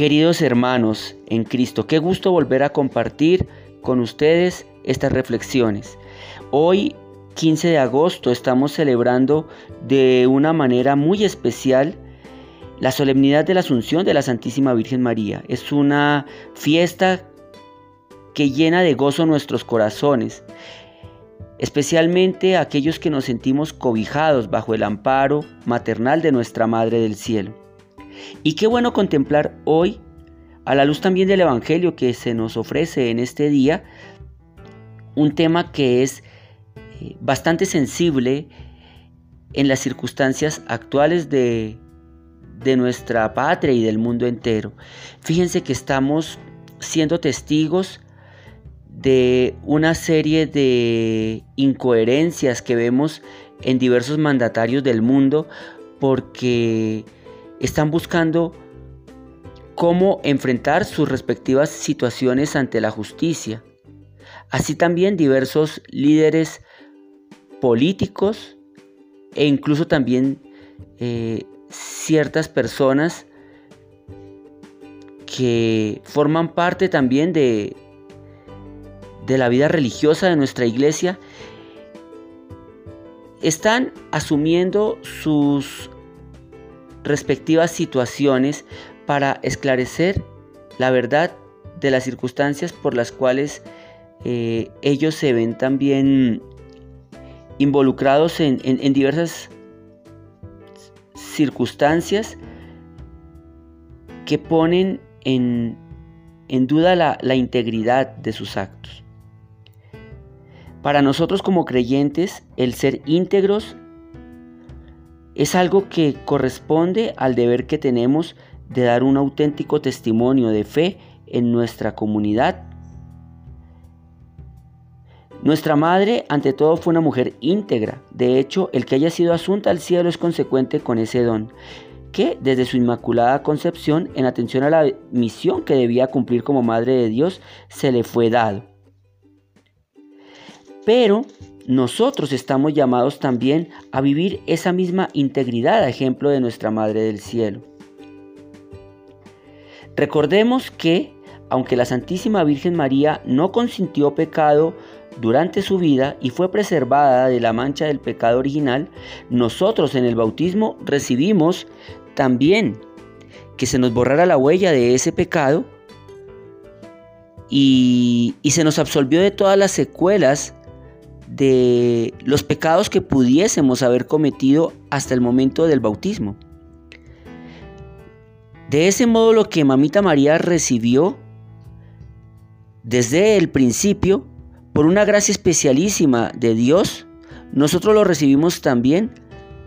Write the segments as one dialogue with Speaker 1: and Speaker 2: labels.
Speaker 1: Queridos hermanos en Cristo, qué gusto volver a compartir con ustedes estas reflexiones. Hoy, 15 de agosto, estamos celebrando de una manera muy especial la solemnidad de la Asunción de la Santísima Virgen María. Es una fiesta que llena de gozo nuestros corazones, especialmente aquellos que nos sentimos cobijados bajo el amparo maternal de nuestra Madre del Cielo. Y qué bueno contemplar hoy, a la luz también del Evangelio que se nos ofrece en este día, un tema que es eh, bastante sensible en las circunstancias actuales de, de nuestra patria y del mundo entero. Fíjense que estamos siendo testigos de una serie de incoherencias que vemos en diversos mandatarios del mundo porque están buscando cómo enfrentar sus respectivas situaciones ante la justicia. Así también diversos líderes políticos e incluso también eh, ciertas personas que forman parte también de, de la vida religiosa de nuestra iglesia, están asumiendo sus respectivas situaciones para esclarecer la verdad de las circunstancias por las cuales eh, ellos se ven también involucrados en, diversas circunstancias que ponen en, duda la integridad de sus actos. Para nosotros como creyentes, el ser íntegros es algo que corresponde al deber que tenemos de dar un auténtico testimonio de fe en nuestra comunidad. Nuestra madre ante todo fue una mujer íntegra. De hecho, el que haya sido asunta al cielo es consecuente con ese don, que desde su inmaculada concepción, en atención a la misión que debía cumplir como madre de Dios, se le fue dado. Pero nosotros estamos llamados también a vivir esa misma integridad a ejemplo de nuestra Madre del Cielo. Recordemos que, aunque la Santísima Virgen María no consintió pecado durante su vida y fue preservada de la mancha del pecado original, nosotros en el bautismo recibimos también que se nos borrara la huella de ese pecado y, y se nos absolvió de todas las secuelas de los pecados que pudiésemos haber cometido hasta el momento del bautismo. De ese modo lo que Mamita María recibió desde el principio, por una gracia especialísima de Dios, nosotros lo recibimos también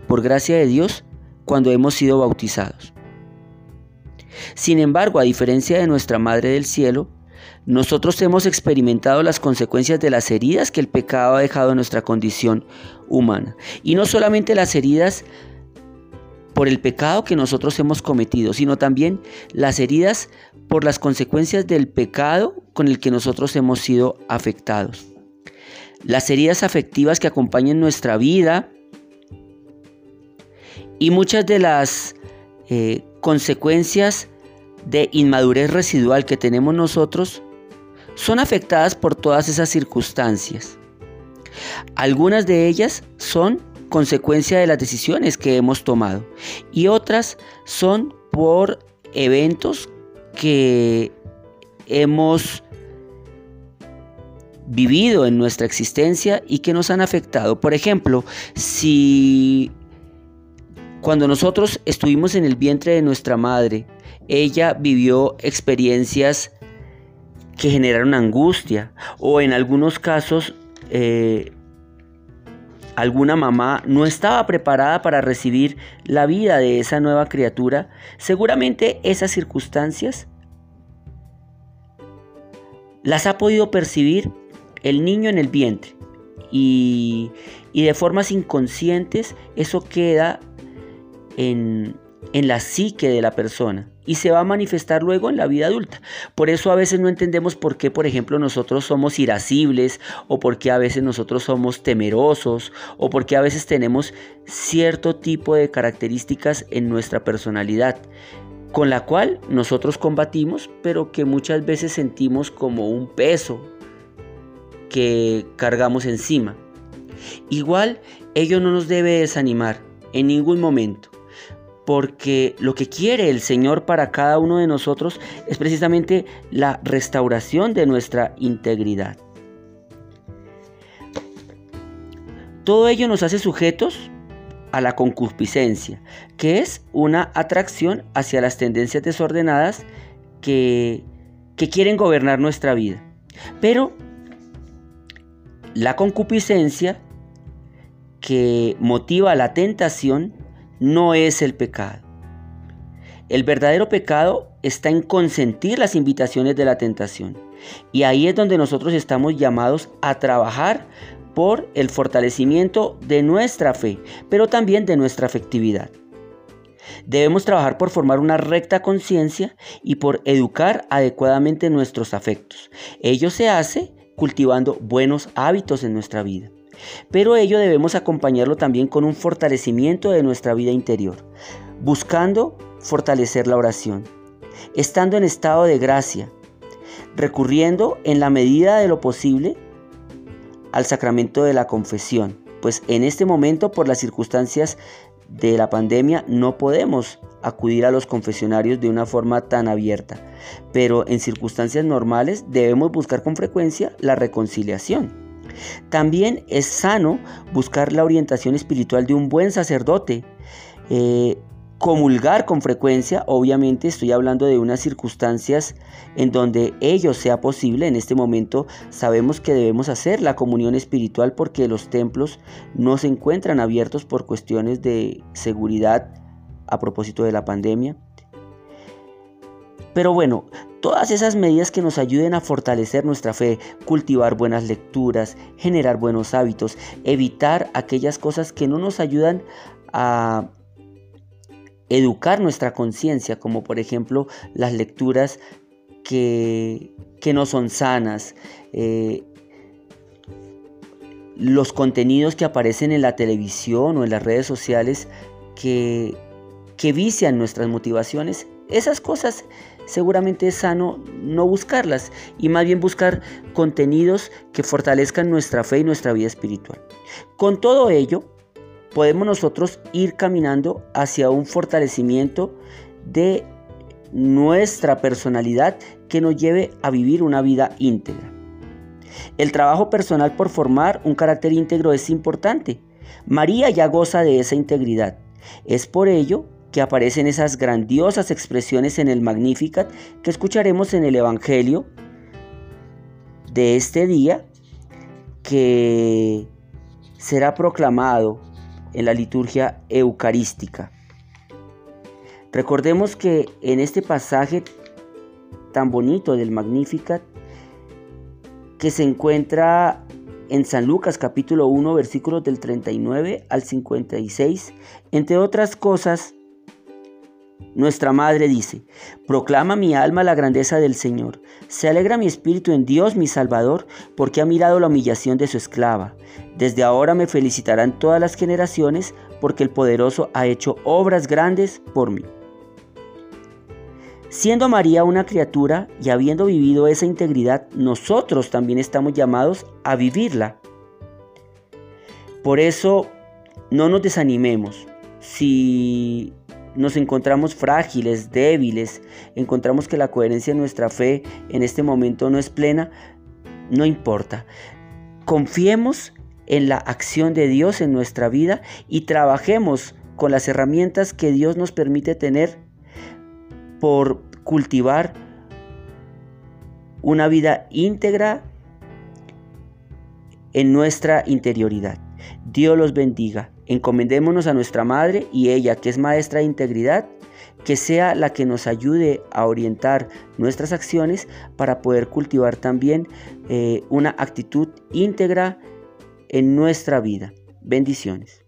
Speaker 1: por gracia de Dios cuando hemos sido bautizados. Sin embargo, a diferencia de nuestra Madre del Cielo, nosotros hemos experimentado las consecuencias de las heridas que el pecado ha dejado en nuestra condición humana. Y no solamente las heridas por el pecado que nosotros hemos cometido, sino también las heridas por las consecuencias del pecado con el que nosotros hemos sido afectados. Las heridas afectivas que acompañan nuestra vida y muchas de las eh, consecuencias de inmadurez residual que tenemos nosotros son afectadas por todas esas circunstancias. Algunas de ellas son consecuencia de las decisiones que hemos tomado y otras son por eventos que hemos vivido en nuestra existencia y que nos han afectado. Por ejemplo, si cuando nosotros estuvimos en el vientre de nuestra madre, ella vivió experiencias que generaron angustia o en algunos casos eh, alguna mamá no estaba preparada para recibir la vida de esa nueva criatura, seguramente esas circunstancias las ha podido percibir el niño en el vientre. Y, y de formas inconscientes eso queda en, en la psique de la persona y se va a manifestar luego en la vida adulta. Por eso a veces no entendemos por qué, por ejemplo, nosotros somos irascibles o por qué a veces nosotros somos temerosos o por qué a veces tenemos cierto tipo de características en nuestra personalidad. con la cual nosotros combatimos, pero que muchas veces sentimos como un peso que cargamos encima. Igual, ello no nos debe desanimar en ningún momento, porque lo que quiere el Señor para cada uno de nosotros es precisamente la restauración de nuestra integridad. Todo ello nos hace sujetos a la concupiscencia, que es una atracción hacia las tendencias desordenadas que, que quieren gobernar nuestra vida. Pero la concupiscencia que motiva la tentación no es el pecado. El verdadero pecado está en consentir las invitaciones de la tentación. Y ahí es donde nosotros estamos llamados a trabajar por el fortalecimiento de nuestra fe, pero también de nuestra afectividad. Debemos trabajar por formar una recta conciencia y por educar adecuadamente nuestros afectos. Ello se hace cultivando buenos hábitos en nuestra vida. Pero ello debemos acompañarlo también con un fortalecimiento de nuestra vida interior, buscando fortalecer la oración, estando en estado de gracia, recurriendo en la medida de lo posible al sacramento de la confesión, pues en este momento por las circunstancias de la pandemia no podemos acudir a los confesionarios de una forma tan abierta, pero en circunstancias normales debemos buscar con frecuencia la reconciliación. También es sano buscar la orientación espiritual de un buen sacerdote, eh, comulgar con frecuencia, obviamente estoy hablando de unas circunstancias en donde ello sea posible. En este momento sabemos que debemos hacer la comunión espiritual porque los templos no se encuentran abiertos por cuestiones de seguridad a propósito de la pandemia. Pero bueno, todas esas medidas que nos ayuden a fortalecer nuestra fe, cultivar buenas lecturas, generar buenos hábitos, evitar aquellas cosas que no nos ayudan a educar nuestra conciencia, como por ejemplo las lecturas que, no son sanas, eh, los contenidos que aparecen en la televisión o en las redes sociales que, que vician nuestras motivaciones, esas cosas seguramente es sano no buscarlas y más bien buscar contenidos que fortalezcan nuestra fe y nuestra vida espiritual. Con todo ello, podemos nosotros ir caminando hacia un fortalecimiento de nuestra personalidad que nos lleve a vivir una vida íntegra. El trabajo personal por formar un carácter íntegro es importante. María ya goza de esa integridad. Es por ello que aparecen esas grandiosas expresiones en el Magnificat que escucharemos en el Evangelio de este día que será proclamado en la liturgia eucarística. Recordemos que en este pasaje tan bonito del Magnificat, que se encuentra en San Lucas capítulo 1 versículos del 39 al 56, entre otras cosas, nuestra madre dice, proclama mi alma la grandeza del Señor, se alegra mi espíritu en Dios mi Salvador, porque ha mirado la humillación de su esclava. Desde ahora me felicitarán todas las generaciones, porque el poderoso ha hecho obras grandes por mí. Siendo María una criatura y habiendo vivido esa integridad, nosotros también estamos llamados a vivirla. Por eso, no nos desanimemos. Si nos encontramos frágiles, débiles, encontramos que la coherencia de nuestra fe en este momento no es plena, no importa. Confiemos en la acción de Dios en nuestra vida y trabajemos con las herramientas que Dios nos permite tener por cultivar una vida íntegra en nuestra interioridad. Dios los bendiga. Encomendémonos a nuestra Madre y ella, que es maestra de integridad, que sea la que nos ayude a orientar nuestras acciones para poder cultivar también eh, una actitud íntegra en nuestra vida. Bendiciones.